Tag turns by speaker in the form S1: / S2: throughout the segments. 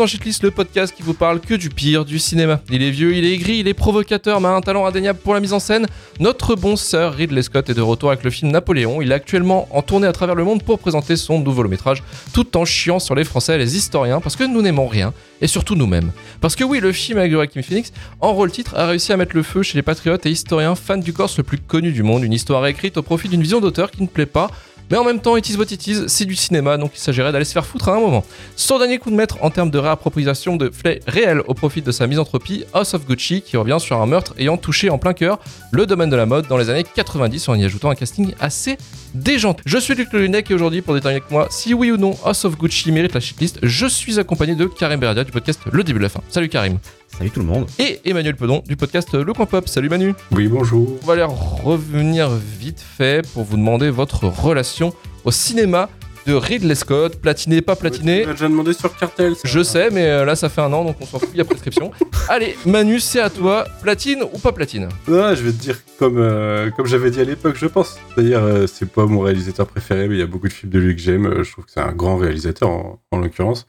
S1: Le podcast qui vous parle que du pire du cinéma. Il est vieux, il est aigri, il est provocateur, mais a un talent indéniable pour la mise en scène. Notre bon sœur Ridley Scott est de retour avec le film Napoléon. Il est actuellement en tournée à travers le monde pour présenter son nouveau long métrage, tout en chiant sur les Français et les historiens, parce que nous n'aimons rien, et surtout nous-mêmes. Parce que oui, le film avec Joaquin Phoenix, en rôle titre, a réussi à mettre le feu chez les patriotes et historiens fans du Corse le plus connu du monde, une histoire écrite au profit d'une vision d'auteur qui ne plaît pas, mais en même temps, it is what it is, c'est du cinéma, donc il s'agirait d'aller se faire foutre à un moment. Son dernier coup de maître en termes de réappropriation de faits réels au profit de sa misanthropie, House of Gucci, qui revient sur un meurtre ayant touché en plein cœur le domaine de la mode dans les années 90 en y ajoutant un casting assez déjanté. Je suis Luc Lunec et aujourd'hui, pour déterminer avec moi si oui ou non House of Gucci mérite la shitlist, je suis accompagné de Karim Beradia du podcast Le Début de la Fin. Salut Karim.
S2: Salut tout le monde.
S1: Et Emmanuel Pedon du podcast Le Coin Pop. Salut Manu.
S3: Oui, bonjour.
S1: On va aller revenir vite fait pour vous demander votre relation au cinéma de Ridley Scott, platiné, pas platiné.
S3: Tu m'as déjà demandé sur Cartel. ça.
S1: Je sais, mais euh, là ça fait un an donc on s'en fout, il y a prescription. Allez, Manu, c'est à toi. Platine ou pas platine?
S3: Ah, je vais te dire comme, euh, comme j'avais dit à l'époque, je pense. C'est-à-dire, euh, c'est pas mon réalisateur préféré, mais il y a beaucoup de films de lui que j'aime. Je trouve que c'est un grand réalisateur en, en l'occurrence.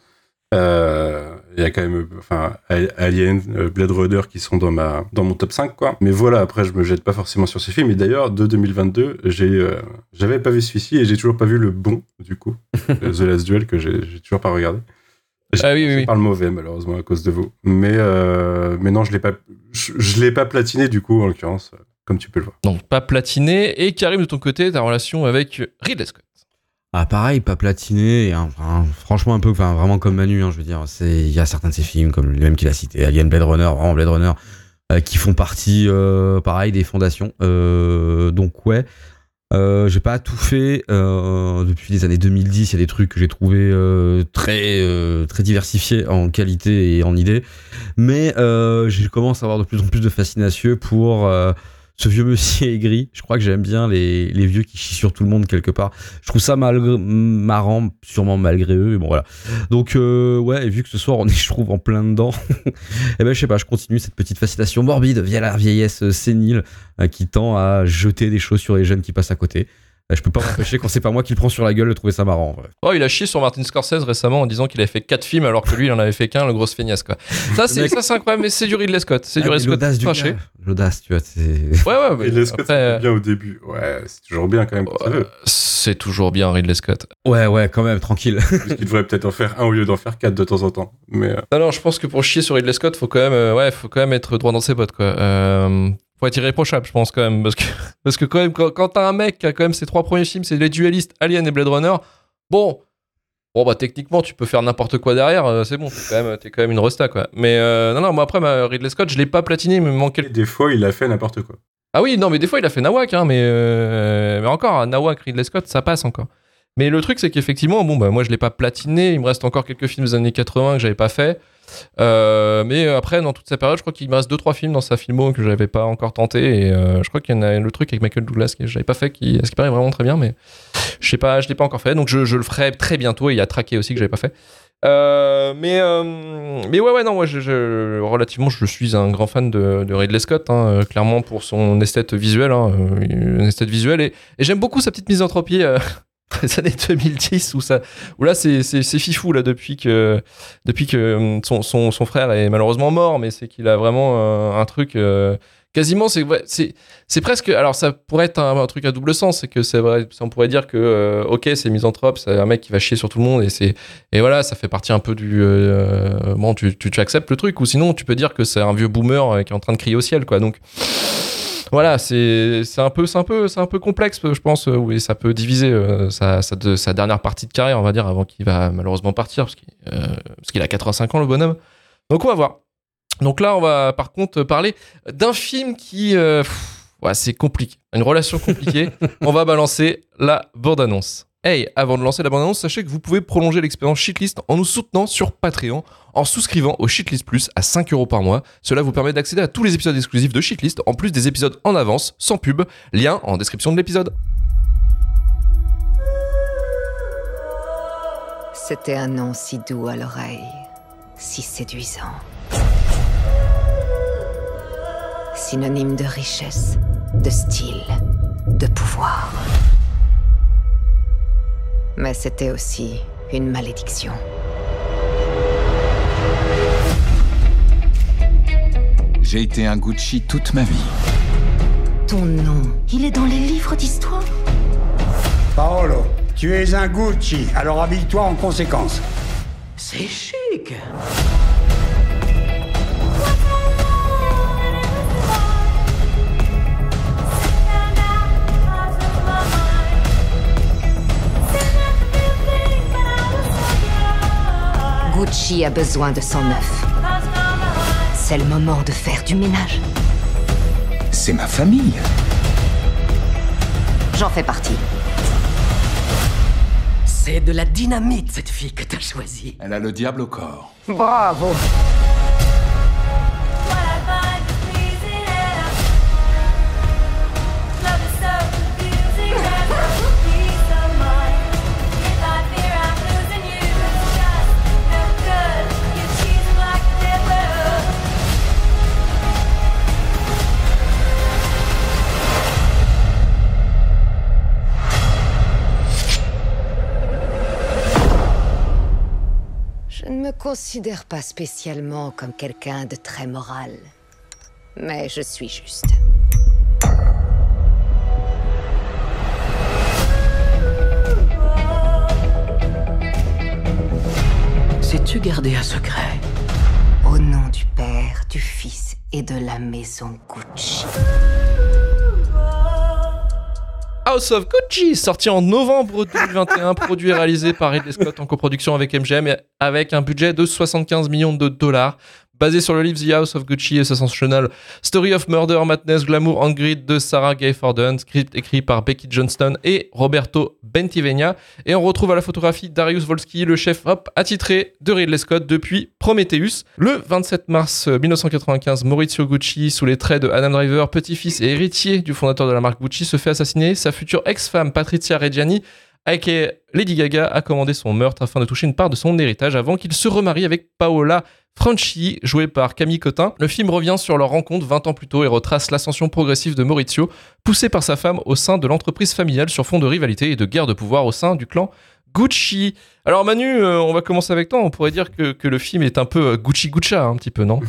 S3: Euh, Il y a quand même, enfin, Al- Alien, euh, Blade Runner qui sont dans ma dans mon top 5 quoi. Mais voilà, après je me jette pas forcément sur ces films. Et d'ailleurs, de 2022, j'ai euh, j'avais pas vu celui-ci et j'ai toujours pas vu le bon du coup, The Last Duel que j'ai toujours pas regardé.
S1: Ah oui, oui,
S3: Je
S1: oui.
S3: parle mauvais malheureusement à cause de vous. Mais euh, mais non, je l'ai pas je, je l'ai pas platiné du coup en l'occurrence, comme tu peux le voir.
S1: Donc pas platiné. Et Karim, de ton côté, ta relation avec Ridley Scott
S2: Ah pareil, pas platiné, franchement un peu, vraiment comme Manu, hein, je veux dire, il y a certains de ces films comme le même qu'il a cité, Alien, Blade Runner, vraiment Blade Runner, euh, qui font partie, euh, pareil, des fondations. Euh, donc ouais, j'ai pas tout fait depuis les années 2010. Il y a des trucs que j'ai trouvé très très diversifiés en qualité et en idées, mais je commence à avoir de plus en plus de fascination pour ce vieux monsieur aigri. Je crois que j'aime bien les, vieux qui chient sur tout le monde quelque part. Je trouve ça malgré, marrant, sûrement malgré eux. Mais bon voilà. Donc euh, ouais, et vu que ce soir on est, je trouve, en plein dedans, et ben je sais pas, je continue cette petite fascination morbide via la vieillesse sénile euh, qui tend à jeter des choses sur les jeunes qui passent à côté. Euh, Je peux pas m'empêcher quand c'est pas moi qui le prends sur la gueule de trouver ça marrant. en vrai.
S1: Oh, il a chié sur Martin Scorsese récemment en disant qu'il avait fait 4 films alors que lui il en avait fait qu'un, le gros feignasse quoi. Ça c'est
S2: mec-
S1: ça c'est incroyable, mais c'est du Ridley Scott. C'est du
S2: Ah,
S1: Ridley Scott
S2: l'audace du gars, l'audace, tu vois. c'est-
S1: Ouais, ouais, mais
S3: les Scott,
S1: après,
S3: c'était
S1: euh,
S3: bien au début. Ouais, c'est toujours bien quand même
S1: euh, c'est toujours bien Ridley Scott.
S2: Ouais, ouais, quand même, tranquille.
S3: Parce qu'il devrait peut-être en faire un au lieu d'en faire quatre de temps en temps. Mais euh,
S1: Non, non, je pense que pour chier sur Ridley Scott, faut quand même, euh, ouais, faut quand même être droit dans ses bottes, quoi. Faut être irréprochable, je pense quand même, parce que, parce que quand même, quand, quand t'as un mec qui a quand même ses trois premiers films, c'est les duellistes, Alien et Blade Runner. Bon, bon bah techniquement, tu peux faire n'importe quoi derrière, euh, c'est bon, t'es quand même, t'es quand même une resta, quoi. Mais euh, non, non, moi après, ma Ridley Scott, je l'ai pas platiné, il me manquait.
S3: des fois, il a fait n'importe quoi.
S1: Ah oui, non, mais des fois, il a fait Nawak, hein, mais, euh, mais encore, Nawak, Ridley Scott, ça passe encore. Mais le truc, c'est qu'effectivement, bon, bah, moi, je l'ai pas platiné. Il me reste encore quelques films des années 80 que j'avais pas fait. Euh, mais après, dans toute sa période, je crois qu'il me reste 2-3 films dans sa filmo que j'avais pas encore tenté. Et euh, je crois qu'il y en a le truc avec Michael Douglas que j'avais pas fait, qui, ce qui paraît vraiment très bien, mais je sais pas, je l'ai pas encore fait. Donc je, le ferai très bientôt. Et il y a Traqué aussi que j'avais pas fait. Euh, mais, euh, mais ouais, ouais, non, moi, relativement, je suis un grand fan de, de Ridley Scott, hein, euh, clairement pour son esthète visuelle, hein, euh, esthète visuelle, et, et j'aime beaucoup sa petite misanthropie des années 2010 où ça, où là, c'est, c'est, c'est fifou là depuis que, depuis que euh, son, son, son frère est malheureusement mort, mais c'est qu'il a vraiment euh, un truc. euh, Quasiment, c'est c'est presque. Alors, ça pourrait être un, truc à double sens, c'est que c'est vrai. On pourrait dire que, euh, ok, c'est misanthrope, c'est un mec qui va chier sur tout le monde, et c'est et voilà, ça fait partie un peu du. euh, bon, tu, tu, tu acceptes le truc, ou sinon tu peux dire que c'est un vieux boomer qui est en train de crier au ciel, quoi. Donc voilà, c'est c'est un peu c'est un peu c'est un peu complexe, je pense. euh, Oui, ça peut diviser euh, sa, sa, de- sa dernière partie de carrière, on va dire, avant qu'il va malheureusement partir, parce qu'il euh, a 85 ans le bonhomme. Donc on va voir. Donc là, on va par contre parler d'un film qui, euh, pff, ouais, c'est compliqué, une relation compliquée. on va balancer la bande-annonce. Hey, avant de lancer la bande-annonce, sachez que vous pouvez prolonger l'expérience Shitlist en nous soutenant sur Patreon, en souscrivant au Shitlist Plus à 5 euros par mois. Cela vous permet d'accéder à tous les épisodes exclusifs de Shitlist, en plus des épisodes en avance, sans pub, lien en description de l'épisode.
S4: C'était un nom si doux à l'oreille, si séduisant. Synonyme de richesse, de style, de pouvoir. Mais c'était aussi une malédiction.
S5: J'ai été un Gucci toute ma vie.
S4: Ton nom, il est dans les livres d'histoire
S6: Paolo, tu es un Gucci, alors habille-toi en conséquence.
S7: C'est chic
S4: Gucci a besoin de son neuf. C'est le moment de faire du ménage.
S5: C'est ma famille.
S4: J'en fais partie.
S7: C'est de la dynamite, cette fille que t'as choisie.
S5: Elle a le diable au corps.
S4: Bravo considère pas spécialement comme quelqu'un de très moral. Mais je suis juste.
S7: Sais-tu garder un secret?
S4: Au nom du Père, du Fils et de la maison Gucci.
S1: House of Gucci, sorti en novembre 2021, produit et réalisé par Ridley Scott en coproduction avec MGM avec un budget de 75 millions de dollars. Basé sur le livre The House of Gucci et Sensational Story of Murder, Madness, Glamour, and Greed de Sarah Gay Forden, script écrit par Becky Johnston et Roberto Bentivegna. Et on retrouve à la photographie Darius Volsky, le chef hop attitré de Ridley Scott depuis Prometheus. Le 27 mars 1995, Maurizio Gucci, sous les traits de Adam Driver, petit-fils et héritier du fondateur de la marque Gucci, se fait assassiner. Sa future ex-femme Patrizia Reggiani aka Lady Gaga, a commandé son meurtre afin de toucher une part de son héritage avant qu'il se remarie avec Paola Franchi, jouée par Camille Cotin. Le film revient sur leur rencontre 20 ans plus tôt et retrace l'ascension progressive de Maurizio, poussé par sa femme au sein de l'entreprise familiale sur fond de rivalité et de guerre de pouvoir au sein du clan Gucci. Alors Manu, euh, on va commencer avec toi. On pourrait dire que, que le film est un peu euh, Gucci Guccia, un petit peu, non?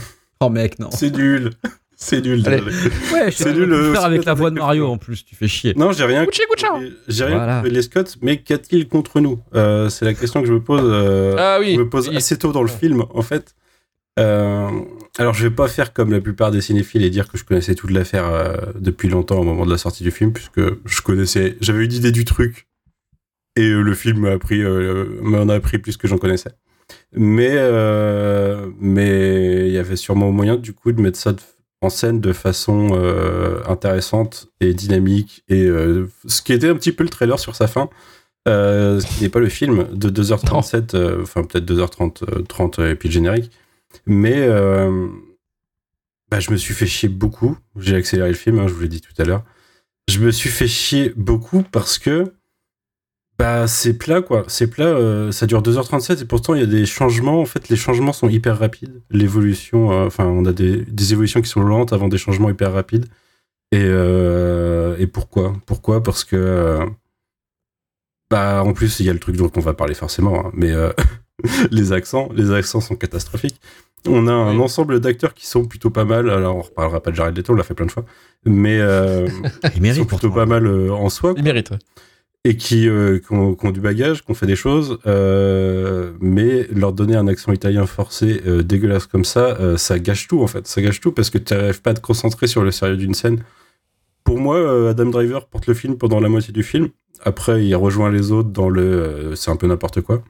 S2: Oh mec, non.
S3: C'est nul. C'est nul.
S1: Allez.
S2: Ouais, je
S3: C'est
S2: sais
S3: nul,
S2: le
S3: euh,
S2: faire avec la voix de Mario en plus, tu fais chier.
S3: Non, j'ai rien.
S1: Gucci Guccia
S3: J'ai rien
S2: Voilà.
S3: contre les Scott, mais qu'a-t-il contre nous? Euh, C'est la question que je me pose. euh,
S1: Ah oui.
S3: je me pose assez tôt dans le film, en fait. Euh, alors, je vais pas faire comme la plupart des cinéphiles et dire que je connaissais toute l'affaire euh, depuis longtemps au moment de la sortie du film, puisque je connaissais, j'avais une idée du truc et euh, le film m'a appris, m'en a appris plus que j'en connaissais. Mais, mais il y avait sûrement moyen du coup de mettre ça en scène de façon intéressante et dynamique et ce qui était un petit peu le trailer sur sa fin. Ce qui n'est pas le film de 2h37, euh, enfin peut-être 2h30 euh, 30 et puis le générique. Mais euh, bah, je me suis fait chier beaucoup. J'ai accéléré le film, hein, je vous l'ai dit tout à l'heure. Je me suis fait chier beaucoup parce que bah, c'est plat, quoi. C'est plat, euh, ça dure 2h37 et pourtant il y a des changements. En fait, les changements sont hyper rapides. L'évolution, euh, enfin, on a des, évolutions qui sont lentes avant des changements hyper rapides. Et, et pourquoi? Pourquoi? Parce que. bah, en plus, il y a le truc dont on va parler forcément, hein, mais les accents, les accents sont catastrophiques. On a un
S1: Oui.
S3: ensemble d'acteurs qui sont plutôt pas mal. Alors, on reparlera pas de Jared Leto, on l'a fait plein de fois, mais euh,
S2: Il
S3: ils sont plutôt pas mal euh, en soi
S1: Il mérite.
S3: et qui, euh, qui, ont, qui ont du bagage, qui ont fait des choses, euh, mais leur donner un accent italien forcé, euh, dégueulasse comme ça, euh, ça gâche tout en fait. Ça gâche tout parce que tu n'arrives pas à te concentrer sur le sérieux d'une scène. Pour moi, euh, Adam Driver porte le film pendant la moitié du film. Après, il rejoint les autres dans le euh, c'est un peu n'importe quoi.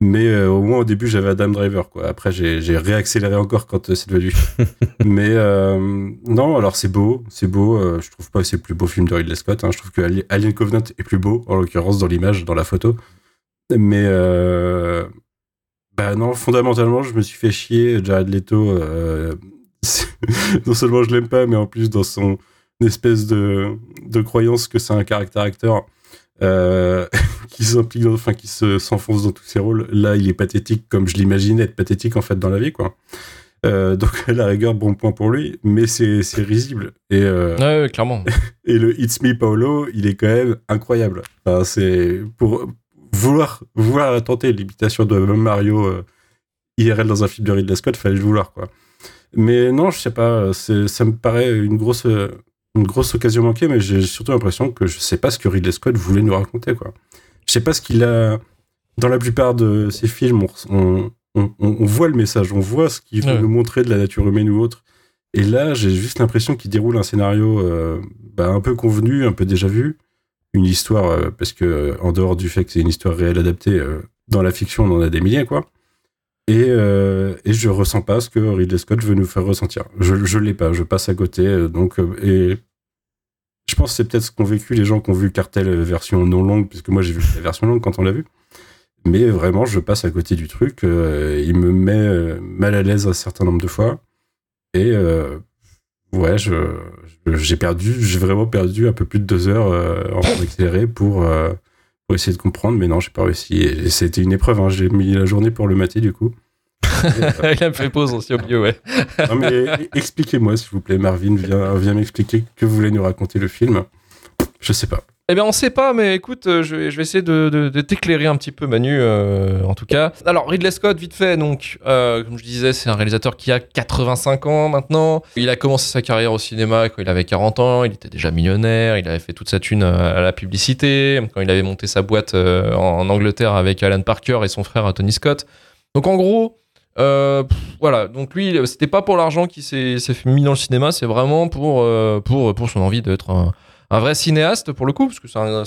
S3: Mais euh, au moins au début, j'avais Adam Driver. Quoi. Après, j'ai réaccéléré encore quand euh, c'est devenu. Mais euh, non, alors c'est beau, c'est beau. je trouve pas que c'est le plus beau film de Ridley Scott. hein. Je trouve que Ali- Alien Covenant est plus beau, en l'occurrence dans l'image, dans la photo. Mais bah non, fondamentalement, je me suis fait chier. Jared Leto, non seulement je l'aime pas, mais en plus dans son espèce de, de croyance que c'est un caractère acteur. Euh, qui s'implique dans- enfin qui se s'enfonce dans tous ses rôles là il est pathétique comme je l'imaginais être pathétique en fait dans la vie quoi euh, donc à la rigueur bon point pour lui mais c'est c'est risible et euh,
S1: Ouais, ouais, clairement.
S3: et le It's Me Paolo, il est quand même incroyable. Enfin, c'est pour vouloir vouloir tenter l'imitation de Mario euh, IRL dans un film de Ridley Scott, fallait le vouloir quoi. Mais non, je sais pas, ça me paraît une grosse, une grosse occasion manquée, mais j'ai surtout l'impression que je sais pas ce que Ridley Scott voulait nous raconter, quoi. Je sais pas ce qu'il a. Dans la plupart de ses films, on, on, on- on voit le message, on voit ce qu'il veut
S1: Ouais.
S3: nous montrer de la nature humaine ou autre. Et là, j'ai juste l'impression qu'il déroule un scénario euh, bah, un peu convenu, un peu déjà vu. Une histoire, euh, parce que en dehors du fait que c'est une histoire réelle adaptée, euh, dans la fiction, on en a des milliers, quoi. Et, euh, et je ressens pas ce que Ridley Scott veut nous faire ressentir. Je, je l'ai pas, je passe à côté. euh, Donc, euh, et je pense que c'est peut-être ce qu'ont vécu les gens qui ont vu Cartel version non longue, puisque moi j'ai vu la version longue quand on l'a vu. Mais vraiment, je passe à côté du truc. euh, il me met mal à l'aise un certain nombre de fois. Et ouais, j'ai perdu, j'ai vraiment perdu un peu plus de deux heures en accéléré pour, pour essayer de comprendre. Mais non, j'ai pas réussi. Et c'était une épreuve. hein, J'ai mis la journée pour le mater du coup.
S1: il a fait pause aussi au milieu, ouais.
S3: Non, mais expliquez-moi, s'il vous plaît, Marvin, viens, viens m'expliquer que voulait nous raconter le film. Je sais pas.
S1: Eh bien, on sait pas, mais écoute, euh, je vais, essayer de, t'éclairer un petit peu, Manu, euh, en tout cas. Alors, Ridley Scott, vite fait, donc, euh, comme je disais, c'est un réalisateur qui a 85 ans maintenant. Il a commencé sa carrière au cinéma quand il avait 40 ans, il était déjà millionnaire, il avait fait toute sa thune à la publicité, quand il avait monté sa boîte en, Angleterre avec Alan Parker et son frère Tony Scott. Donc, en gros, euh, pff, voilà, donc lui, c'était pas pour l'argent qu'il s'est mis dans le cinéma, c'est vraiment pour, pour, pour son envie d'être un, un vrai cinéaste pour le coup, parce que c'est un,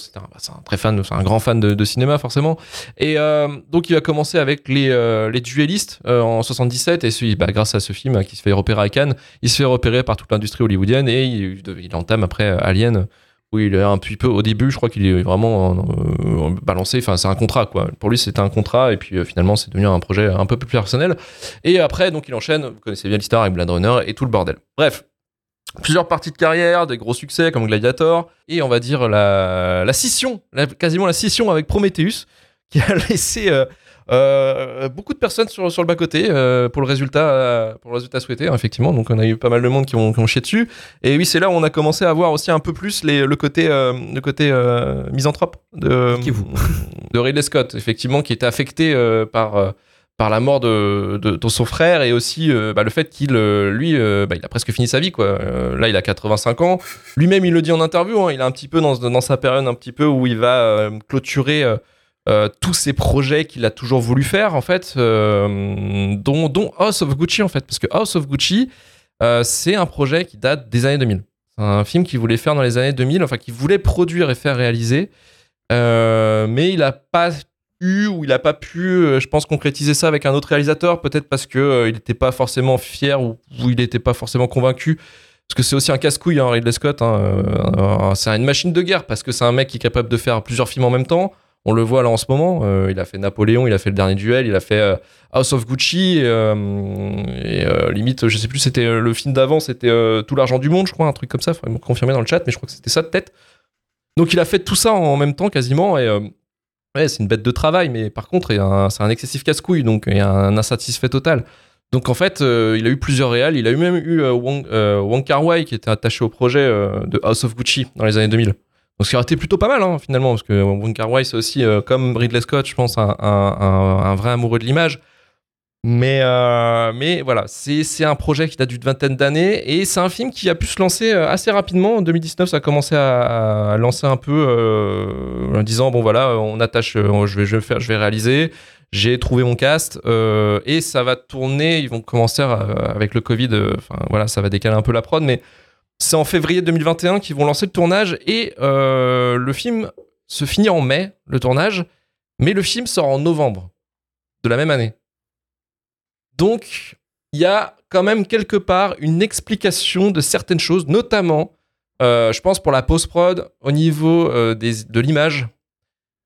S1: très fan, c'est un grand fan de, cinéma forcément. Et euh, donc il va commencer avec les, euh, les duellistes euh, en 77, et bah, grâce à ce film qui se fait repérer à Cannes, il se fait repérer par toute l'industrie hollywoodienne et il, il entame après euh, Alien. Où il est un petit peu au début, je crois qu'il est vraiment balancé. Enfin, c'est un contrat, quoi. Pour lui, c'était un contrat, et puis finalement, c'est devenu un projet un peu plus personnel. Et après, donc, il enchaîne. Vous connaissez bien l'histoire avec Blade Runner et tout le bordel. Bref, plusieurs parties de carrière, des gros succès comme Gladiator, et on va dire la, la scission, la- quasiment la scission avec Prometheus, qui a laissé euh, euh, beaucoup de personnes sur, sur le bas-côté euh, pour, le résultat, pour le résultat souhaité, hein, effectivement. Donc on a eu pas mal de monde qui ont, qui ont chié dessus. Et oui, c'est là où on a commencé à voir aussi un peu plus les, le côté, le côté misanthrope de, de Ridley Scott, effectivement, qui était affecté par... par la mort de, de, son frère et aussi euh, bah, le fait qu'il, euh, lui, euh, bah, il a presque fini sa vie. Quoi. Là, il a 85 ans. Lui-même, il le dit en interview. hein, il est un petit peu dans, sa période un petit peu où il va clôturer tous ses projets qu'il a toujours voulu faire, en fait, dont, House of Gucci, en fait. Parce que House of Gucci, c'est un projet qui date des années 2000. C'est un film qu'il voulait faire dans les années 2000, enfin, qu'il voulait produire et faire réaliser. Mais il n'a pas eu ou il n'a pas pu, euh, je pense, concrétiser ça avec un autre réalisateur, peut-être parce que euh, il n'était pas forcément fier ou, il n'était pas forcément convaincu. Parce que c'est aussi un casse-couille, hein, Ridley Scott. hein, euh, c'est une machine de guerre parce que c'est un mec qui est capable de faire plusieurs films en même temps. On le voit là en ce moment. il a fait Napoléon, il a fait le dernier duel, il a fait House of Gucci. et limite, je sais plus, c'était le film d'avant, c'était Tout l'argent du monde, je crois, un truc comme ça. Faudrait me confirmer dans le chat, mais je crois que c'était ça de tête. Donc il a fait tout ça en même temps quasiment. Et ouais, c'est une bête de travail, mais par contre, c'est un excessif casse-couille, donc il y a un insatisfait total. Donc en fait, euh, il a eu plusieurs réals. Il a eu même eu euh, Wong, euh, Kar-wai qui était attaché au projet euh, de House of Gucci dans les années 2000. Donc ce qui aurait été plutôt pas mal hein, finalement, parce que Wong Kar-wai c'est aussi euh, comme Ridley Scott, je pense, un vrai amoureux de l'image. Mais, euh, mais voilà, c'est un projet qui date d'une vingtaine d'années et c'est un film qui a pu se lancer euh, assez rapidement. En 2019, ça a commencé à, lancer un peu euh, en disant bon voilà, on attache, je vais, je vais faire, je vais réaliser. J'ai trouvé mon cast et ça va tourner. Ils vont commencer avec le Covid. voilà, ça va décaler un peu la prod, mais c'est en février 2021 qu'ils vont lancer le tournage et le film se finit en mai, le tournage, mais le film sort en novembre de la même année. Donc, il y a quand même quelque part une explication de certaines choses, notamment, euh, je pense, pour la post-prod, au niveau euh, de l'image,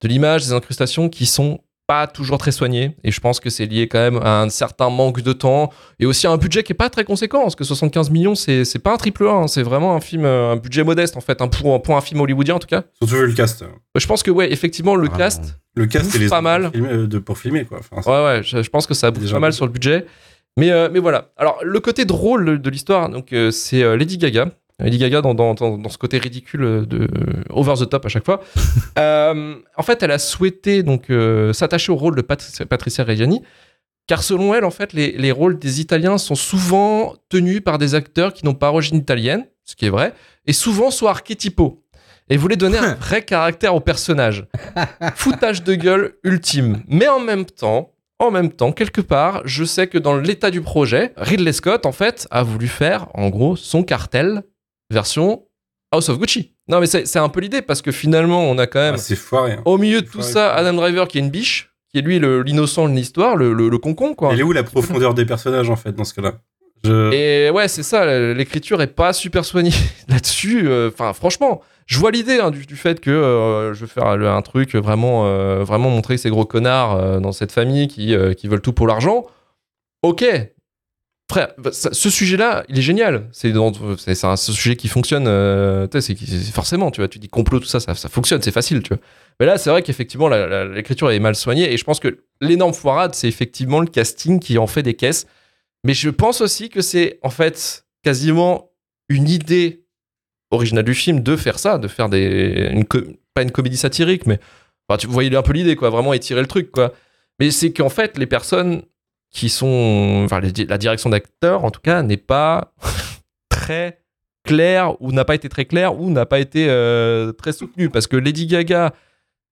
S1: de l'image, des incrustations qui sont pas toujours très soignées. Et je pense que c'est lié quand même à un certain manque de temps et aussi à un budget qui est pas très conséquent, parce que 75 millions, c'est c'est pas un triple A, hein, c'est vraiment un film, euh, un budget modeste en fait, hein, pour, pour un film hollywoodien en tout cas.
S3: Surtout vu le cast.
S1: Je pense que, ouais, effectivement, le
S2: Vraiment.
S1: cast,
S3: Le cast et les
S1: pas mal.
S3: pour filmer, euh, de, pour filmer, quoi. Enfin,
S1: Ouais, ouais, je, je pense que ça bouffe pas mal sur le budget. Mais, euh, mais voilà. Alors, le côté drôle de l'histoire, donc euh, c'est euh, Lady Gaga. Lady Gaga dans, dans, dans, dans ce côté ridicule de over the top à chaque fois. Euh, en fait, elle a souhaité donc euh, s'attacher au rôle de Pat- Patricia Reggiani, car selon elle, en fait, les, les rôles des Italiens sont souvent tenus par des acteurs qui n'ont pas origine italienne, ce qui est vrai, et souvent sont archétypaux. Et voulait donner un vrai caractère au personnage. Foutage de gueule ultime. Mais en même temps, en même temps, quelque part, je sais que dans l'état du projet, Ridley Scott, en fait, a voulu faire, en gros, son cartel version House of Gucci. Non, mais c'est un peu l'idée, parce que finalement, on a quand même,
S3: Ah, c'est foiré. hein.
S1: au milieu de tout ça, Adam Driver qui est une biche, qui est lui l'innocent de l'histoire, le, le, le concon, quoi.
S3: Elle est où la profondeur des personnages en fait dans ce cas-là? Je...
S1: Et ouais, c'est ça, l'écriture est pas super soignée là-dessus. euh, Enfin, franchement, je vois l'idée hein, du, du fait que euh, je veux faire un truc vraiment, euh, vraiment montrer ces gros connards dans cette famille qui, qui veulent tout pour l'argent. Ok. Frère, bah, ce sujet-là, il est génial. C'est un sujet qui fonctionne. euh, forcément, tu vois, tu dis complot, tout ça, ça, fonctionne, c'est facile, tu vois. Mais là, c'est vrai qu'effectivement, l'écriture est mal soignée et je pense que l'énorme foirade, c'est effectivement le casting qui en fait des caisses. Mais je pense aussi que c'est en fait quasiment une idée originale du film de faire ça, de faire des une pas une comédie satirique, mais enfin, tu voyez un peu l'idée quoi, vraiment étirer le truc quoi. Mais c'est qu'en fait les personnes qui sont, enfin les- la direction d'acteurs en tout cas n'est pas très claire ou n'a pas été très claire ou n'a pas été euh, très soutenue parce que Lady Gaga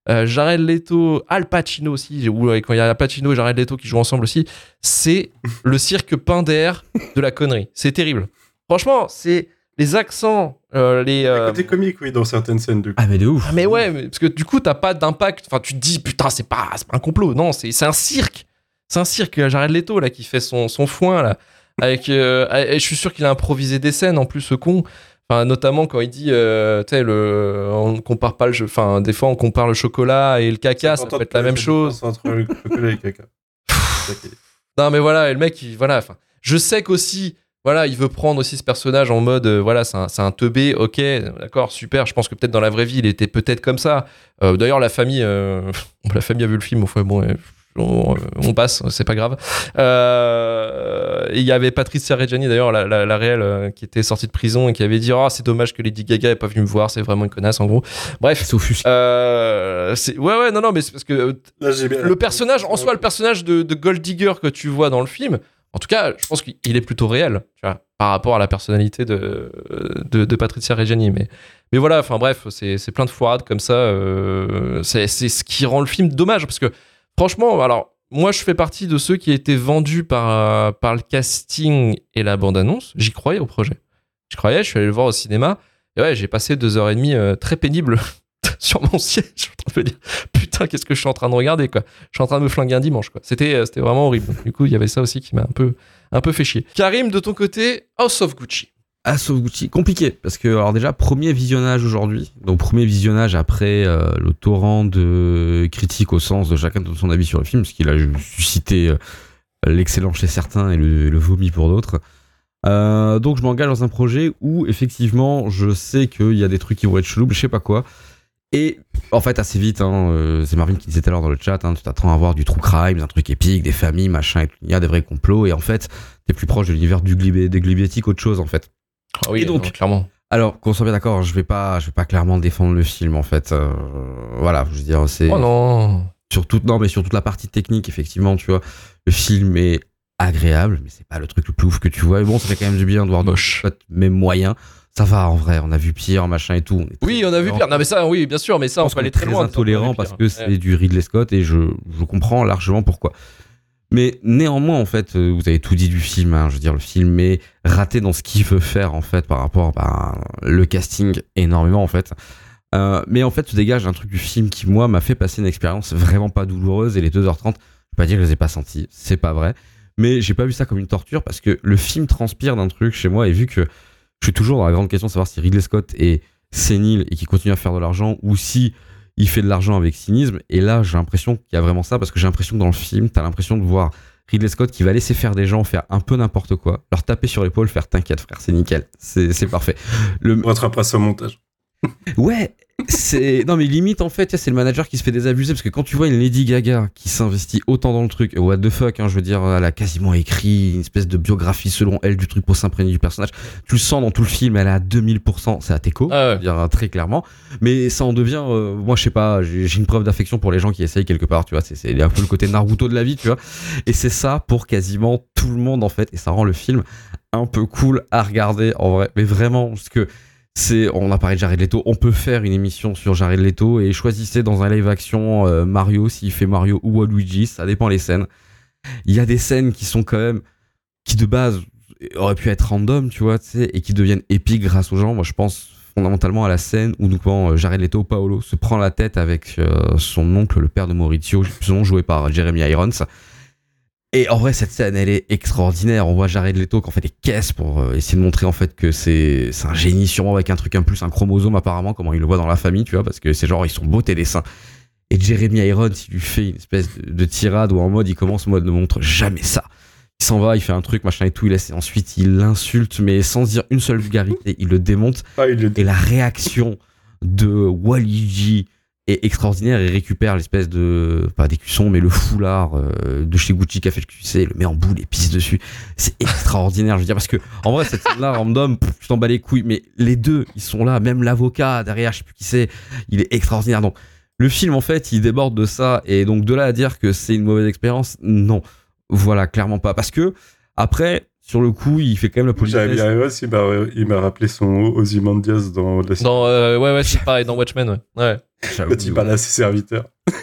S1: euh, Jared Leto, Al Pacino aussi, ou quand il y a Al Pacino et Jared Leto qui jouent ensemble aussi, c'est le cirque pain d'air de la connerie. C'est terrible. Franchement, c'est les accents, euh, les.
S3: Le
S1: euh,
S3: côté comique, oui, dans certaines scènes de.
S2: Ah, mais de ouf.
S1: ah mais ouais, mais- parce que du coup, t'as pas d'impact. Enfin, tu te dis, putain, c'est pas, c'est pas un complot. Non, c'est c'est un cirque. C'est un cirque. Jared Leto, là, qui fait son, son foin, là. Avec, euh, je suis sûr qu'il a improvisé des scènes, en plus, ce con. Enfin, notamment quand il dit, euh, tu sais, le, on compare pas le jeu. Enfin, des fois, on compare le chocolat et le caca, ça peut être la même chose.
S3: Entre le chocolat et le caca.
S1: Non, mais voilà, et le mec, il, voilà, enfin, je sais qu'aussi, voilà, il veut prendre aussi ce personnage en mode, euh, voilà, c'est un, un teubé, ok, d'accord, super. Je pense que peut-être dans la vraie vie, il était peut-être comme ça. Euh, D'ailleurs, la famille, euh, la famille a vu le film, enfin, bon, on, on passe, c'est pas grave. Euh, il y avait Patricia Reggiani, d'ailleurs, la, la, la réelle, euh, qui était sortie de prison et qui avait dit, oh, c'est dommage que Lady Gaga ait pas venu me voir, c'est vraiment une connasse, en gros. Bref.
S2: C'est.
S1: Euh, ouais, ouais, non, non, mais c'est parce que euh,
S3: Là,
S1: le personnage, en soi, le personnage de, de Gold Digger que tu vois dans le film, en tout cas, je pense qu'il est plutôt réel, tu vois, par rapport à la personnalité de, de, de Patricia Reggiani. Mais, mais voilà, enfin bref, c'est c'est plein de foirades comme ça. euh, c'est c'est ce qui rend le film dommage, parce que franchement, alors, moi, je fais partie de ceux qui étaient vendus par, euh, par le casting et la bande-annonce. J'y croyais au projet. Je croyais, je suis allé le voir au cinéma. Et ouais, j'ai passé deux heures et demie euh, très pénibles sur mon siège. Je dire, putain, qu'est-ce que je suis en train de regarder, quoi. Je suis en train de me flinguer un dimanche, quoi. C'était, euh, c'était vraiment horrible. Du coup, il y avait ça aussi qui m'a un peu, un peu fait chier. Karim, de ton côté, House of Gucci.
S2: House of Gucci, compliqué parce que alors déjà premier visionnage aujourd'hui, donc premier visionnage après euh, le torrent de critiques au sens de chacun de son avis sur le film, ce qu'il a suscité euh, l'excellent chez certains et le, vomi pour d'autres. Euh, donc je m'engage dans un projet où effectivement je sais qu'il y a des trucs qui vont être chelous, je sais pas quoi. Et en fait assez vite, hein, euh, c'est Marvin qui disait tout à l'heure dans le chat, hein, tu t'attends à voir du true crime, un truc épique, des familles, machin, il y a des vrais complots, et en fait t'es plus proche de l'univers des glibétiques qu'autre chose en fait.
S1: Ah oui,
S2: Et donc-
S1: clairement.
S2: Alors, qu'on soit bien d'accord, je vais pas, je vais pas clairement défendre le film en fait. Euh, voilà, je veux dire, c'est
S1: Oh non.
S2: sur toute, non, mais sur toute la partie technique, effectivement, tu vois, le film est agréable, mais c'est pas le truc le plus ouf que tu vois. Et bon, ça fait quand même du bien de voir
S1: Moche.
S2: même moyen. Ça va en vrai, on a vu pire, machin et tout. On
S1: Oui, on a vu pire. Non, mais ça, oui, bien sûr, mais ça, on peut aller très loin.
S2: intolérant parce que
S1: Ouais.
S2: c'est du Ridley Scott et je, je comprends largement pourquoi. Mais néanmoins, en fait, euh, vous avez tout dit du film. hein. je veux dire, le film est raté dans ce qu'il veut faire, en fait, par rapport à le casting énormément, en fait. Euh, mais en fait, se dégage un truc du film qui, moi, m'a fait passer une expérience vraiment pas douloureuse. Et les 2h30, je vais pas dire que je les ai pas sentis, c'est pas vrai. Mais j'ai pas vu ça comme une torture parce que le film transpire d'un truc chez moi et vu que je suis toujours dans la grande question de savoir si Ridley Scott est sénile et qui continue à faire de l'argent ou si il fait de l'argent avec cynisme. Et là, j'ai l'impression qu'il y a vraiment ça parce que j'ai l'impression que dans le film, t'as l'impression de voir Ridley Scott qui va laisser faire des gens faire un peu n'importe quoi, leur taper sur l'épaule, faire t'inquiète frère, c'est nickel, c'est parfait. Le,
S3: On rattrapera ça au montage.
S2: Ouais, c'est non mais limite en fait c'est le manager qui se fait désabuser parce que quand tu vois une Lady Gaga qui s'investit autant dans le truc what the fuck hein, je veux dire elle a quasiment écrit une espèce de biographie selon elle du truc pour s'imprégner du personnage. Tu le sens dans tout le film elle est à 2000% c'est à Teco
S1: Ah ouais.
S2: dire très clairement. Mais ça en devient euh, moi je sais pas j'ai une preuve d'affection pour les gens qui essayent quelque part tu vois c'est un peu le côté Naruto de la vie tu vois. Et c'est ça pour quasiment tout le monde en fait et ça rend le film un peu cool à regarder en vrai. Mais vraiment parce que on a parlé de Jared Leto. On peut faire une émission sur Jared Leto et choisissez dans un live action euh, Mario s'il fait Mario ou Luigi ça dépend les scènes. Il y a des scènes qui sont quand même qui de base auraient pu être random tu vois et qui deviennent épiques grâce aux gens. Moi je pense fondamentalement à la scène où nous quand euh, Jared Leto Paolo se prend la tête avec euh, son oncle le père de Maurizio joué par Jeremy Irons et en vrai, cette scène, elle est extraordinaire. On voit Jared Leto qui en fait des caisses pour euh, essayer de montrer en fait que c'est un génie sûrement avec un truc un plus, un chromosome apparemment, comment il le voit dans la famille, tu vois, parce que c'est genre ils sont beaux tes dessins. Et Jeremy Irons, il lui fait une espèce de, de tirade où en mode il commence en mode ne montre jamais ça. Il s'en va, il fait un truc, machin et tout, il laisse, et ensuite il l'insulte, mais sans dire une seule vulgarité, il le démonte.
S3: Ah, il le
S2: Et la réaction de Waligi est extraordinaire. Il récupère l'espèce de, pas d'écusson, mais le foulard euh, de chez Gucci qui a fait le QC, le met en boule et pisse dessus. C'est extraordinaire, je veux dire, parce que en vrai, cette scène-là, random, pff, tu t'en bats les couilles, mais les deux, ils sont là, même l'avocat derrière, je sais plus qui c'est, il est extraordinaire. Donc, le film, en fait, il déborde de ça, et donc de là à dire que c'est une mauvaise expérience, non. Voilà, clairement pas. Parce que, après, sur le coup, il fait quand même la politesse.
S3: Irons, il m'a- il m'a rappelé son Ozymandias dans la
S1: Dans, euh, ouais, ouais, c'est pareil, dans Watchmen, ouais. ouais.
S3: Quand il parle à ses serviteurs.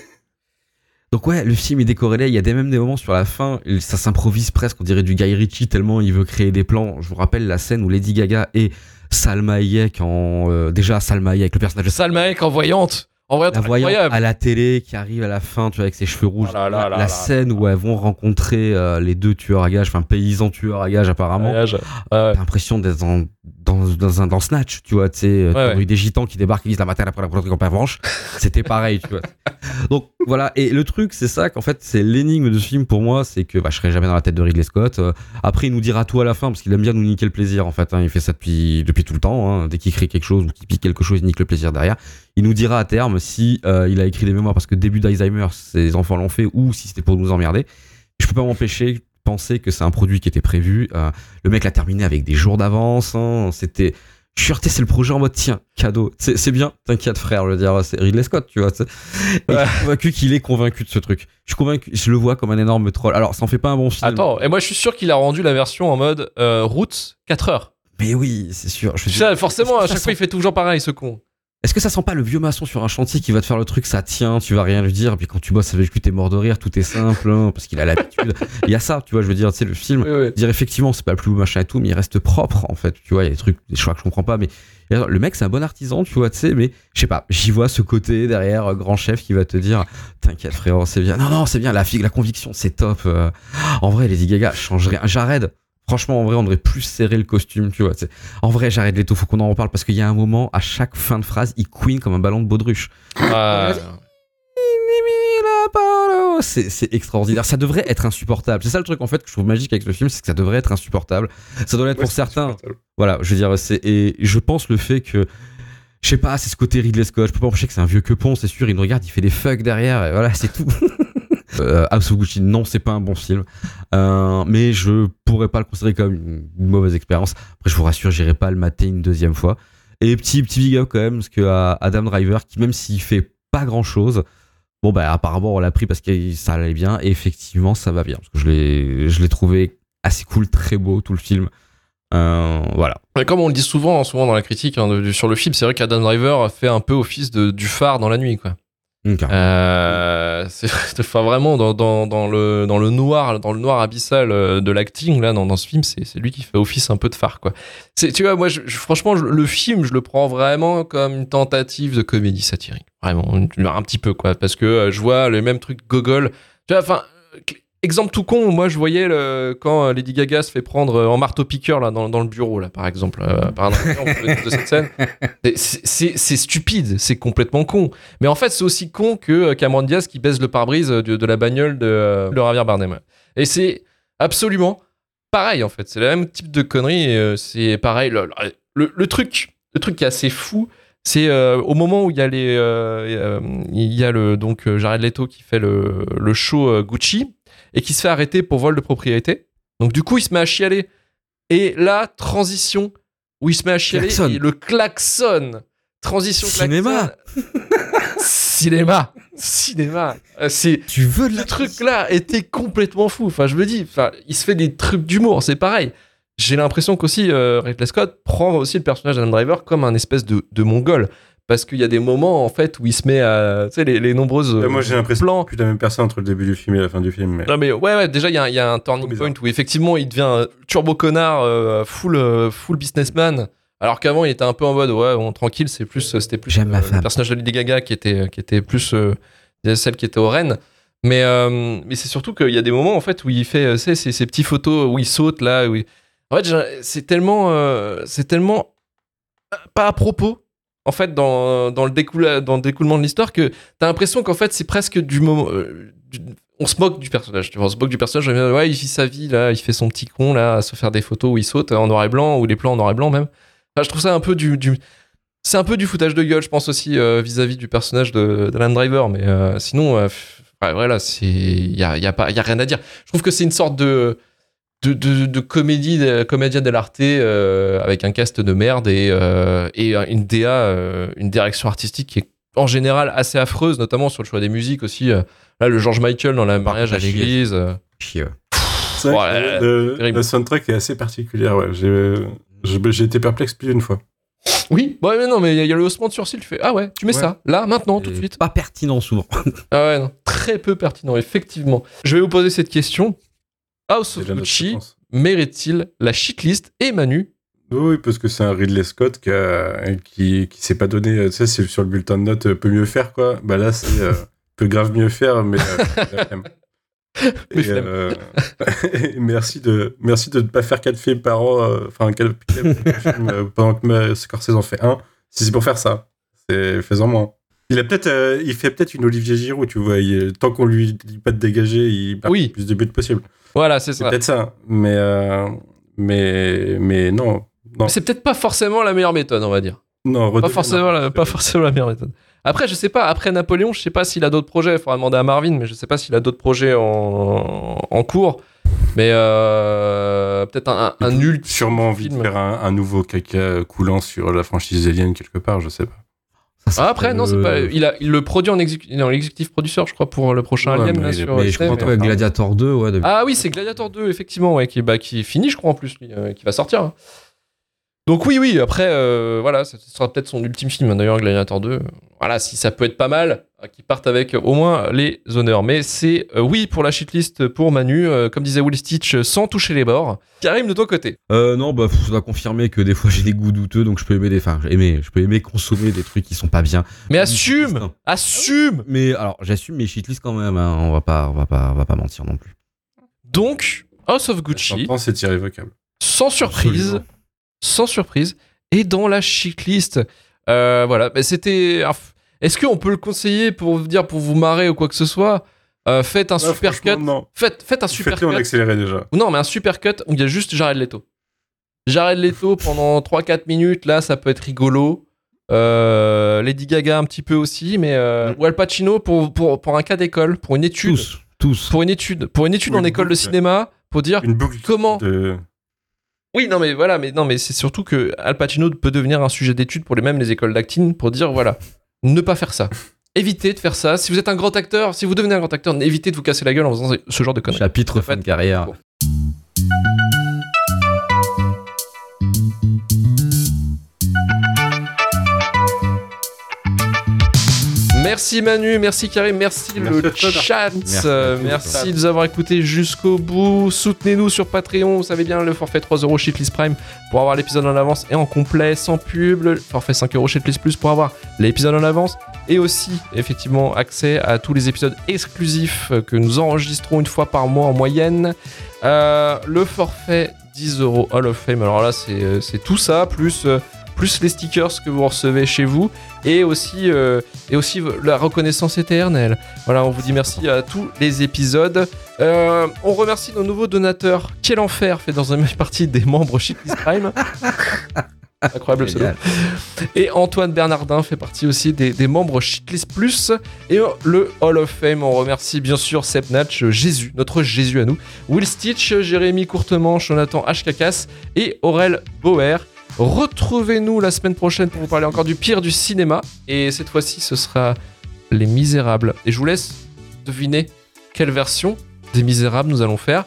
S2: Donc ouais, le film est décorrélé. Il y a des, même des moments sur la fin, ça s'improvise presque, on dirait du Guy Ritchie tellement il veut créer des plans. Je vous rappelle la scène où Lady Gaga et Salma Hayek en euh, déjà Salma Hayek, le personnage de
S1: Salma Hayek en voyante. En vrai,
S2: la voyante
S1: incroyable.
S2: à la télé qui arrive à la fin, tu vois, avec ses cheveux rouges.
S1: Là là
S2: la
S1: là
S2: scène où elles vont rencontrer euh, les deux tueurs à gages, enfin paysans tueurs à gages apparemment.
S1: Ouais, ouais.
S2: T'as l'impression d'être dans, dans, dans, un, dans Snatch, tu vois, tu sais, euh,
S1: Ouais, ouais.
S2: eu des gitans qui débarquent, ils disent la matin après la première en revanche. C'était pareil, tu vois. Donc voilà, et le truc, c'est ça qu'en fait, c'est l'énigme de ce film pour moi, c'est que bah, je serai jamais dans la tête de Ridley Scott. Euh, après, il nous dira tout à la fin, parce qu'il aime bien nous niquer le plaisir, en fait. hein. il fait ça depuis, depuis tout le temps. hein. Dès qu'il crée quelque chose ou qu'il pique quelque chose, il nique le plaisir derrière. Il nous dira à terme si euh, il a écrit des mémoires parce que début d'Alzheimer, ses enfants l'ont fait, ou si c'était pour nous emmerder. Je peux pas m'empêcher de penser que c'est un produit qui était prévu. Euh, le mec l'a terminé avec des jours d'avance. hein. C'était. Je suis heurté, c'est le projet en mode tiens, cadeau. C'est bien, t'inquiète frère, je veux dire, c'est Ridley Scott, tu vois. Et
S1: Ouais.
S2: je suis convaincu qu'il est convaincu de ce truc. Je suis convaincu, je le vois comme un énorme troll. Alors, ça en fait pas un bon film.
S1: Attends, et moi je suis sûr qu'il a rendu la version en mode euh, route 4 heures.
S2: Mais oui, c'est sûr. Je
S1: Tu sais, forcément, à chaque fois il fait toujours pareil, ce con.
S2: Est-ce que ça sent pas le vieux maçon sur un chantier qui va te faire le truc, ça tient, tu vas rien lui dire, et puis quand tu bosses avec lui, t'es mort de rire, tout est simple, hein, parce qu'il a l'habitude. Il y a ça, tu vois, je veux dire, tu sais, le film,
S1: Oui, oui.
S2: dire effectivement c'est pas le plus beau machin et tout mais il reste propre en fait tu vois il y a des trucs des choix que je comprends pas mais le mec c'est un bon artisan tu vois tu sais mais je sais pas j'y vois ce côté derrière euh, grand chef qui va te dire t'inquiète frérot c'est bien non non c'est bien la figue la conviction c'est top euh. en vrai Lady Gaga change rien Jared franchement en vrai on devrait plus serrer le costume tu vois en vrai Jared Leto faut qu'on en reparle parce qu'il y a un moment à chaque fin de phrase il queen comme un ballon de baudruche
S1: Ah,
S2: c'est c'est extraordinaire. Ça devrait être insupportable. C'est ça le truc en fait que je trouve magique avec ce film, c'est que ça devrait être insupportable. Ça doit l'être
S3: Ouais,
S2: pour certains. Voilà, je veux dire, c'est et je pense le fait que je sais pas, c'est ce côté Ridley Scott. Je peux pas empêcher que c'est un vieux quepon, c'est sûr. Il nous regarde, il fait des fucks derrière, et voilà, c'est tout. euh, non, c'est pas un bon film, Euh, mais je pourrais pas le considérer comme une mauvaise expérience. Après, je vous rassure, j'irai pas le mater une deuxième fois. Et petit petit big up quand même, parce que Adam Driver, qui même s'il fait pas grand chose, bon bah apparemment on l'a pris parce que ça allait bien, et effectivement ça va bien, parce que je l'ai je l'ai trouvé assez cool, très beau tout le film. Euh, voilà.
S1: Mais comme on le dit souvent, souvent dans la critique hein, sur le film, c'est vrai qu'Adam Driver fait un peu office de, du phare dans la nuit, quoi. Euh, c'est enfin, vraiment dans, le dans le noir, dans le noir abyssal euh, de l'acting là, dans, ce film, c'est lui qui fait office un peu de phare, quoi. C'est tu vois, moi, franchement, je- le film, je le prends vraiment comme une tentative de comédie satirique, vraiment un, petit peu, quoi, parce que euh, je vois les mêmes trucs gogol. Tu enfin. Exemple tout con, moi je voyais le, quand euh, Lady Gaga se fait prendre euh, en marteau piqueur là dans, dans le bureau là par exemple euh, par un de cette scène. C'est- stupide c'est complètement con. Mais en fait c'est aussi con que Cameron Diaz qui baise le pare-brise de, de la bagnole de, euh, de Javier Bardem. Et c'est absolument pareil en fait. C'est le même type de connerie euh, c'est pareil. Le, le- le truc le truc qui est assez fou C'est euh, au moment où il y a les, euh, il y a le donc Jared Leto qui fait le, le show Gucci et qui se fait arrêter pour vol de propriété. Donc du coup, il se met à chialer. Et là, transition où il se met à chialer,
S2: Klaxon.
S1: et le klaxon. Transition
S2: Cinéma.
S1: klaxon. Cinéma. Cinéma. Euh, C'est
S2: Tu veux
S1: le truc là était complètement fou. Enfin, je me dis, enfin, il se fait des trucs d'humour, c'est pareil. J'ai l'impression qu'aussi euh, Ridley Scott prend aussi le personnage d'Adam Driver comme un espèce de, de mongol. Parce qu'il y a des moments en fait où il se met à. Tu sais, les, les nombreuses.
S3: Moi, j'ai
S1: euh,
S3: l'impression plus la même personne entre le début du film et la fin du film. Mais...
S1: Non mais ouais, ouais déjà il y, a- il y a un turning point où effectivement il devient un turbo connard, euh, full, euh, full businessman. Alors qu'avant il était un peu en mode ouais bon, tranquille, c'est plus c'était plus
S2: J'aime ma
S1: euh,
S2: femme.
S1: le personnage de Lady Gaga qui était qui était plus euh, celle qui était au Rennes. Mais euh, mais c'est surtout qu'il y a des moments en fait où il fait euh, tu sais, ces, ces petites photos où il saute là où il- en fait c'est tellement euh, c'est tellement pas à propos en fait dans, dans le découle dans le découlement de l'histoire que t'as l'impression qu'en fait c'est presque du moment euh, on se moque du personnage tu vois on se moque du personnage on ouais il vit sa vie là il fait son petit con là à se faire des photos où il saute en noir et blanc ou les plans en noir et blanc même. Enfin, je trouve ça un peu du, du- c'est un peu du foutage de gueule je pense aussi euh, vis-à-vis du personnage d'Alan Driver mais euh, sinon euh, ouais, voilà il y a, y a a rien à dire. Je trouve que c'est une sorte de de, de, de comédie, de, comédia dell'arte euh, avec un cast de merde et, euh, et une DA, euh, une direction artistique qui est en général assez affreuse, notamment sur le choix des musiques aussi. là, le George Michael dans la mariage à
S2: l'église. chier.
S3: C'est vrai
S1: Ouais,
S3: que le,
S1: terrible.
S3: le soundtrack est assez particulier. Ouais. J'ai été perplexe plus d'une fois.
S1: Oui, ouais, mais non, mais il y a- il y, a le haussement de sourcil. Tu fais ah ouais, tu mets
S2: Ouais.
S1: ça là, maintenant, tout de suite.
S2: Pas pertinent souvent.
S1: Ah ouais, non, très peu pertinent, effectivement. Je vais vous poser cette question. House of Gucci mérite-t-il la shitlist Et Manu?
S3: Oui, parce que c'est un Ridley Scott qui, a- qui, qui s'est pas donné. Tu sais, c'est sur le bulletin de notes, euh, peut mieux faire, quoi. Bah là, c'est euh, peut grave mieux faire, mais. euh.
S1: Mais
S3: Et, euh, et merci de merci de ne pas faire quatre films par an, enfin quatre, quatre films pendant que Scorsese en fait un. Si c'est pour faire ça, c'est faisant moins. Il a peut-être, euh, il fait peut-être une Olivier Giroud, tu vois. il- tant qu'on lui dit pas de dégager, il marque
S1: Oui.
S3: le plus de buts possible.
S1: Voilà, c'est
S3: C'est
S1: ça.
S3: peut-être ça, mais euh, mais mais non, non,
S1: C'est peut-être pas forcément la meilleure méthode, on va dire.
S3: non.
S1: Pas forcément, la, pas forcément la meilleure méthode. Après, je sais pas, après Napoléon, je sais pas s'il a d'autres projets. Il faudra demander à Marvin, mais je sais pas s'il a d'autres projets en, en cours. Mais euh, peut-être un, un, un nul.
S3: Sûrement envie de faire un, un nouveau caca coulant sur la franchise Alien quelque part, je sais pas.
S2: Ça,
S1: Ah, après, non, c'est pas. Il, a, il le produit en exécutif, producteur, je crois, pour le prochain
S3: Ouais,
S1: Alien.
S3: mais
S1: là,
S3: est-
S1: sur
S2: Mais je crois que ouais, Gladiator 2, ouais. de-
S1: Ah oui, c'est Gladiator 2, effectivement, ouais, qui, bah, qui finit, je crois, en plus, lui, euh, qui va sortir. hein. Donc oui, oui, après, euh, voilà, ce sera peut-être son ultime film, hein, d'ailleurs, Gladiator 2. Voilà, si ça peut être pas mal, euh, qu'il parte avec au moins les honneurs. Mais c'est euh, oui pour la shitlist pour Manu, euh, comme disait Will Stitch, euh, sans toucher les bords. Karim, de ton côté.
S2: Euh, non, bah, faut confirmer que des fois j'ai des goûts douteux, donc je peux aimer des, enfin, aimer, je peux aimer consommer des trucs qui sont pas bien.
S1: Mais assume Assume
S2: Mais alors, j'assume mes shitlist quand même, hein, on va pas, on va pas, on va pas mentir non plus.
S1: Donc, House of Gucci,
S3: c'est irrévocable.
S1: sans surprise,
S2: Absolument.
S1: sans surprise, et dans la shitlist. Euh, voilà, mais c'était. Est-ce qu'on peut le conseiller pour vous dire pour vous marrer ou quoi que ce soit Euh, Faites un super cut.
S3: Non,
S1: Faites, faites un super
S3: faites-le en
S1: cut.
S3: accéléré déjà.
S1: Non, mais un super cut où il y a juste Jared Leto. Jared Leto pendant 3-4 minutes, là, ça peut être rigolo. Euh, Lady Gaga un petit peu aussi, mais euh, ou Al Pacino pour, pour, pour un cas d'école, pour une étude,
S2: Tous, tous.
S1: pour une étude, pour une étude
S3: Ou
S1: en école de cinéma, pour dire
S3: Une boucle
S1: comment
S3: de.
S1: oui, non, mais voilà, mais non, mais c'est surtout que Al Pacino peut devenir un sujet d'étude pour les mêmes les écoles d'acting pour dire voilà, ne pas faire ça. Évitez de faire ça. Si vous êtes un grand acteur, si vous devenez un grand acteur, évitez de vous casser la gueule en faisant ce genre de conneries.
S2: Chapitre fin de carrière.
S1: Bon. Merci Manu, merci Karim, merci,
S3: Merci
S1: le chat,
S2: Merci
S1: Euh, de nous avoir écoutés jusqu'au bout. Soutenez-nous sur Patreon, vous savez bien le forfait 3 euros Shitlist Prime pour avoir l'épisode en avance et en complet sans pub, le forfait 5 euros Shitlist Plus pour avoir l'épisode en avance et aussi effectivement accès à tous les épisodes exclusifs que nous enregistrons une fois par mois en moyenne. Euh, le forfait 10 euros Hall of Fame, alors là c'est euh, tout ça plus euh, plus les stickers que vous recevez chez vous et aussi euh, et aussi la reconnaissance éternelle. Voilà, on vous dit merci à tous les épisodes. Euh, on remercie nos nouveaux donateurs. Quel enfer fait dans une partie des membres Shitlist Prime. Incroyable le pseudo. Et Antoine Bernardin fait partie aussi des, des membres Shitlist Plus. Et le Hall of Fame, on remercie bien sûr Seb Natch, Jésus, notre Jésus à nous, Will Stitch, Jérémy Courtemanche, Jonathan Hkakas et Aurel Bauer. Retrouvez-nous la semaine prochaine pour vous parler encore du pire du cinéma. Et cette fois-ci, ce sera Les Misérables. Et je vous laisse deviner quelle version des Misérables nous allons faire.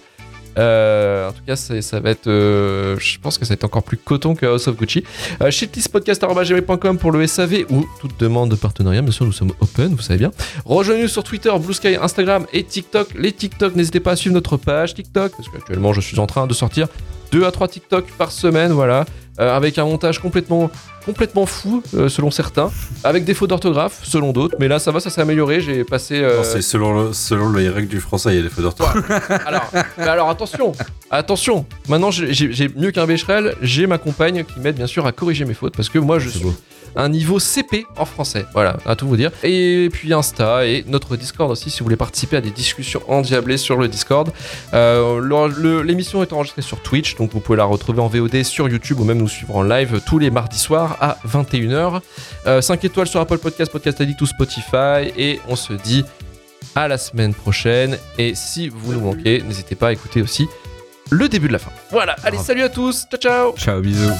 S1: Euh, en tout cas, ça va être. euh, je pense que ça va être encore plus coton que House of Gucci. Euh, shitlistpodcast.gmail.com pour le SAV ou toute demande de partenariat. Bien sûr, nous sommes open, vous savez bien. Rejoignez-nous sur Twitter, Blue Sky, Instagram et TikTok. Les TikTok, n'hésitez pas à suivre notre page TikTok parce qu'actuellement, je suis en train de sortir 2 à 3 TikTok par semaine, voilà, euh, avec un montage complètement, complètement fou euh, selon certains, avec des fautes d'orthographe selon d'autres. Mais là, ça va, ça s'est amélioré. J'ai passé. euh,
S3: Non, c'est selon, le, selon les règles du français, il y a des fautes d'orthographe.
S1: alors, mais alors attention, attention. Maintenant, j'ai j'ai- j'ai mieux qu'un Becherel, j'ai ma compagne qui m'aide bien sûr à corriger mes fautes parce que moi, je
S2: C'est
S1: suis
S2: beau.
S1: Un niveau CP en français. Voilà, à tout vous dire. Et puis Insta et notre Discord aussi si vous voulez participer à des discussions endiablées sur le Discord. Euh, L'émission est enregistrée sur Twitch, donc vous pouvez la retrouver en VOD sur YouTube ou même nous suivre en live tous les mardis soirs à 21h. 5 étoiles sur Apple Podcast, Podcast Addict ou Spotify. Et on se dit à la semaine prochaine. Et si vous nous manquez, n'hésitez pas à écouter aussi le début de la fin. Voilà, allez, salut à tous, ciao ciao
S2: Ciao, bisous.